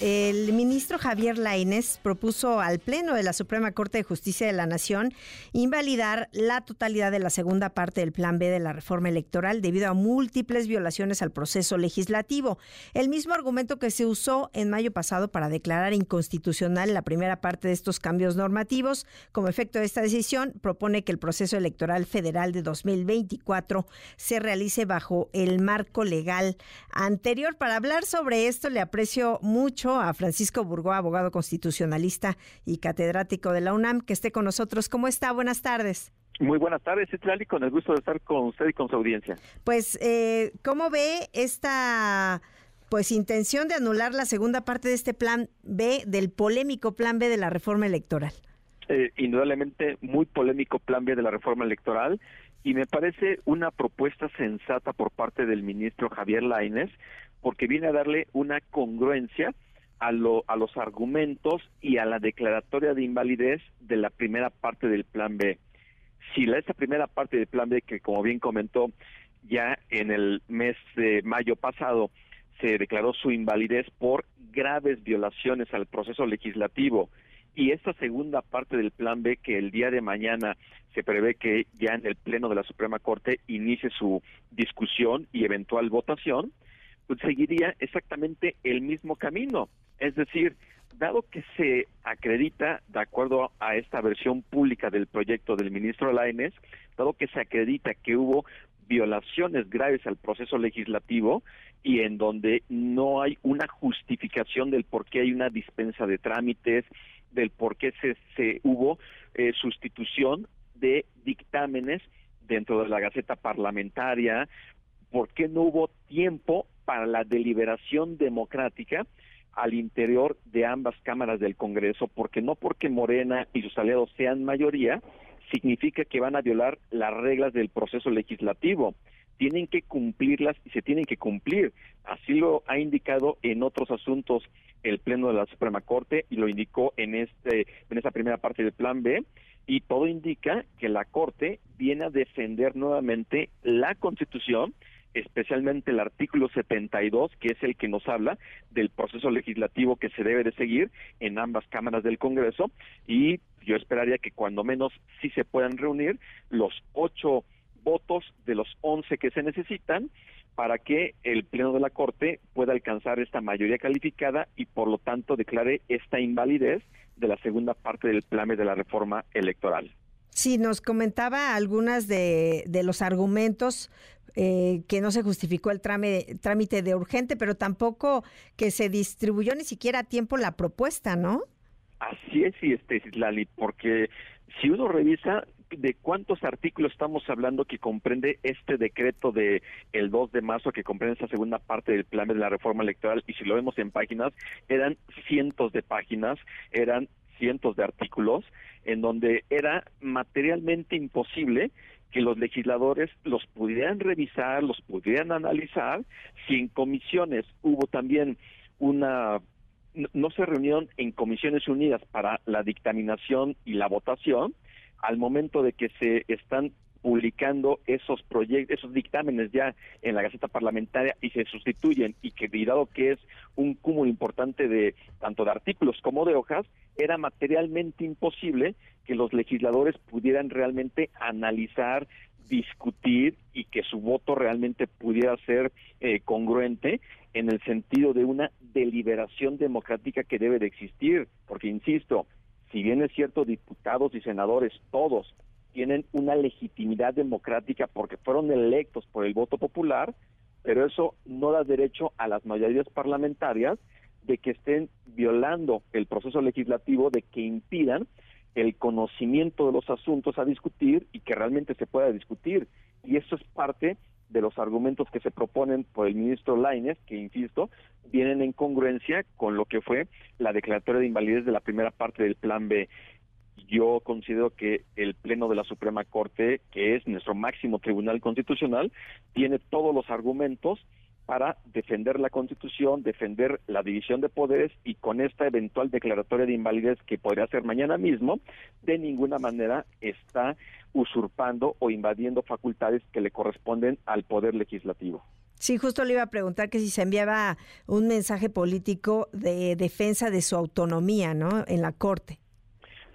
El ministro Javier Lainez propuso al Pleno de la Suprema Corte de Justicia de la Nación invalidar la totalidad de la segunda parte del Plan B de la reforma electoral debido a múltiples violaciones al proceso legislativo. El mismo argumento que se usó en mayo pasado para declarar inconstitucional la primera parte de estos cambios normativos. Como efecto de esta decisión, propone que el proceso electoral federal de 2024 se realice bajo el marco legal anterior. Para hablar sobre esto, le aprecio mucho a Francisco Burgó, abogado constitucionalista y catedrático de la UNAM, que esté con nosotros. ¿Cómo está? Buenas tardes. Muy buenas tardes, Citlali, con el gusto de estar con usted y con su audiencia. Pues, eh, ¿cómo ve esta pues intención de anular la segunda parte de este plan B, del polémico plan B de la reforma electoral? Eh, indudablemente muy polémico plan B de la reforma electoral y me parece una propuesta sensata por parte del ministro Javier Lainez porque viene a darle una congruencia a, lo, a los argumentos y a la declaratoria de invalidez de la primera parte del plan B. Si la, esta primera parte del plan B, que como bien comentó ya en el mes de mayo pasado, se declaró su invalidez por graves violaciones al proceso legislativo, y esta segunda parte del plan B que el día de mañana se prevé que ya en el Pleno de la Suprema Corte inicie su discusión y eventual votación, pues seguiría exactamente el mismo camino. Es decir, dado que se acredita, de acuerdo a esta versión pública del proyecto del ministro Lainez, dado que se acredita que hubo violaciones graves al proceso legislativo y en donde no hay una justificación del por qué hay una dispensa de trámites, del por qué se, se hubo eh, sustitución de dictámenes dentro de la Gaceta Parlamentaria, por qué no hubo tiempo para la deliberación democrática al interior de ambas cámaras del Congreso, porque no porque Morena y sus aliados sean mayoría, significa que van a violar las reglas del proceso legislativo. Tienen que cumplirlas y se tienen que cumplir. Así lo ha indicado en otros asuntos el Pleno de la Suprema Corte y lo indicó en este en esta primera parte del Plan B y todo indica que la Corte viene a defender nuevamente la Constitución especialmente el artículo 72, que es el que nos habla del proceso legislativo que se debe de seguir en ambas cámaras del Congreso y yo esperaría que cuando menos sí se puedan reunir los ocho votos de los once que se necesitan para que el Pleno de la Corte pueda alcanzar esta mayoría calificada y por lo tanto declare esta invalidez de la segunda parte del plan de la reforma electoral. Sí, nos comentaba algunas de, de los argumentos eh, que no se justificó el trámite de urgente, pero tampoco que se distribuyó ni siquiera a tiempo la propuesta, ¿no? Así es, y este, Lali, porque si uno revisa de cuántos artículos estamos hablando que comprende este decreto de el 2 de marzo que comprende esa segunda parte del plan de la reforma electoral y si lo vemos en páginas eran cientos de páginas, eran cientos de artículos en donde era materialmente imposible que los legisladores los pudieran revisar, los pudieran analizar, si en comisiones hubo también una no se reunieron en comisiones unidas para la dictaminación y la votación, al momento de que se están publicando esos proyectos, esos dictámenes ya en la Gaceta Parlamentaria y se sustituyen y que dado que es un cúmulo importante de tanto de artículos como de hojas, era materialmente imposible que los legisladores pudieran realmente analizar, discutir y que su voto realmente pudiera ser eh, congruente en el sentido de una deliberación democrática que debe de existir, porque insisto, si bien es cierto diputados y senadores todos tienen una legitimidad democrática porque fueron electos por el voto popular, pero eso no da derecho a las mayorías parlamentarias de que estén violando el proceso legislativo, de que impidan el conocimiento de los asuntos a discutir y que realmente se pueda discutir. Y eso es parte de los argumentos que se proponen por el ministro Lainez, que insisto, vienen en congruencia con lo que fue la declaratoria de invalidez de la primera parte del Plan B yo considero que el Pleno de la Suprema Corte, que es nuestro máximo tribunal constitucional, tiene todos los argumentos para defender la Constitución, defender la división de poderes y con esta eventual declaratoria de invalidez que podría ser mañana mismo, de ninguna manera está usurpando o invadiendo facultades que le corresponden al Poder Legislativo. Sí, justo le iba a preguntar que si se enviaba un mensaje político de defensa de su autonomía, ¿no? En la Corte.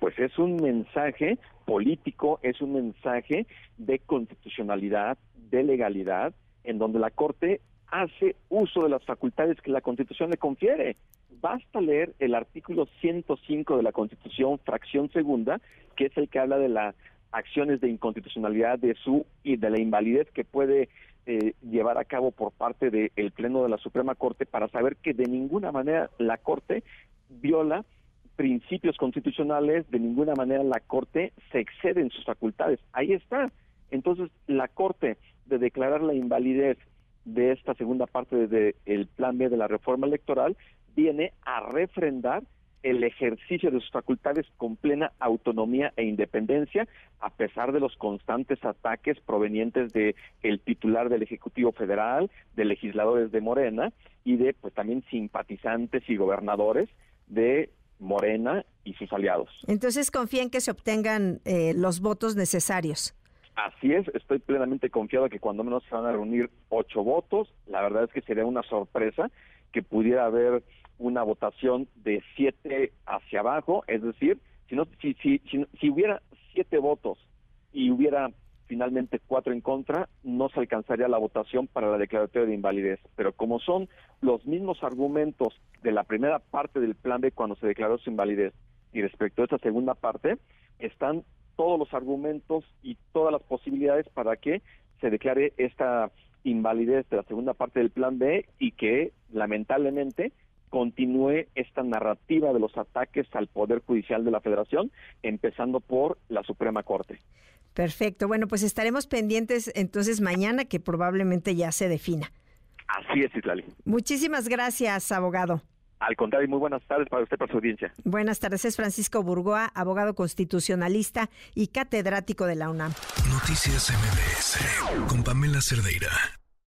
Pues es un mensaje político, es un mensaje de constitucionalidad, de legalidad, en donde la Corte hace uso de las facultades que la Constitución le confiere. Basta leer el artículo 105 de la Constitución, fracción segunda, que es el que habla de las acciones de inconstitucionalidad de su y de la invalidez que puede eh, llevar a cabo por parte del Pleno de la Suprema Corte para saber que de ninguna manera la Corte viola principios constitucionales, de ninguna manera la Corte se excede en sus facultades. Ahí está. Entonces, la Corte de declarar la invalidez de esta segunda parte del Plan B de la reforma electoral viene a refrendar el ejercicio de sus facultades con plena autonomía e independencia, a pesar de los constantes ataques provenientes de el titular del Ejecutivo Federal, de legisladores de Morena y de pues también simpatizantes y gobernadores de Morena y sus aliados. Entonces confíen que se obtengan eh, los votos necesarios. Así es, estoy plenamente confiado que cuando menos se van a reunir ocho votos. La verdad es que sería una sorpresa que pudiera haber una votación de siete hacia abajo, es decir, si, no, si, si, si, hubiera siete votos y hubiera finalmente cuatro en contra, no se alcanzaría la votación para la declaratoria de invalidez. Pero como son los mismos argumentos de la primera parte del plan B cuando se declaró su invalidez y respecto a esta segunda parte, están todos los argumentos y todas las posibilidades para que se declare esta invalidez de la segunda parte del plan B y que lamentablemente continúe esta narrativa de los ataques al Poder Judicial de la Federación, empezando por la Suprema Corte. Perfecto. Bueno, pues estaremos pendientes entonces mañana que probablemente ya se defina. Así es, Islali. Muchísimas gracias, abogado. Al contrario, muy buenas tardes para usted, para su audiencia. Buenas tardes, es Francisco Burgoa, abogado constitucionalista y catedrático de la UNAM. Noticias MBS con Pamela Cerdeira.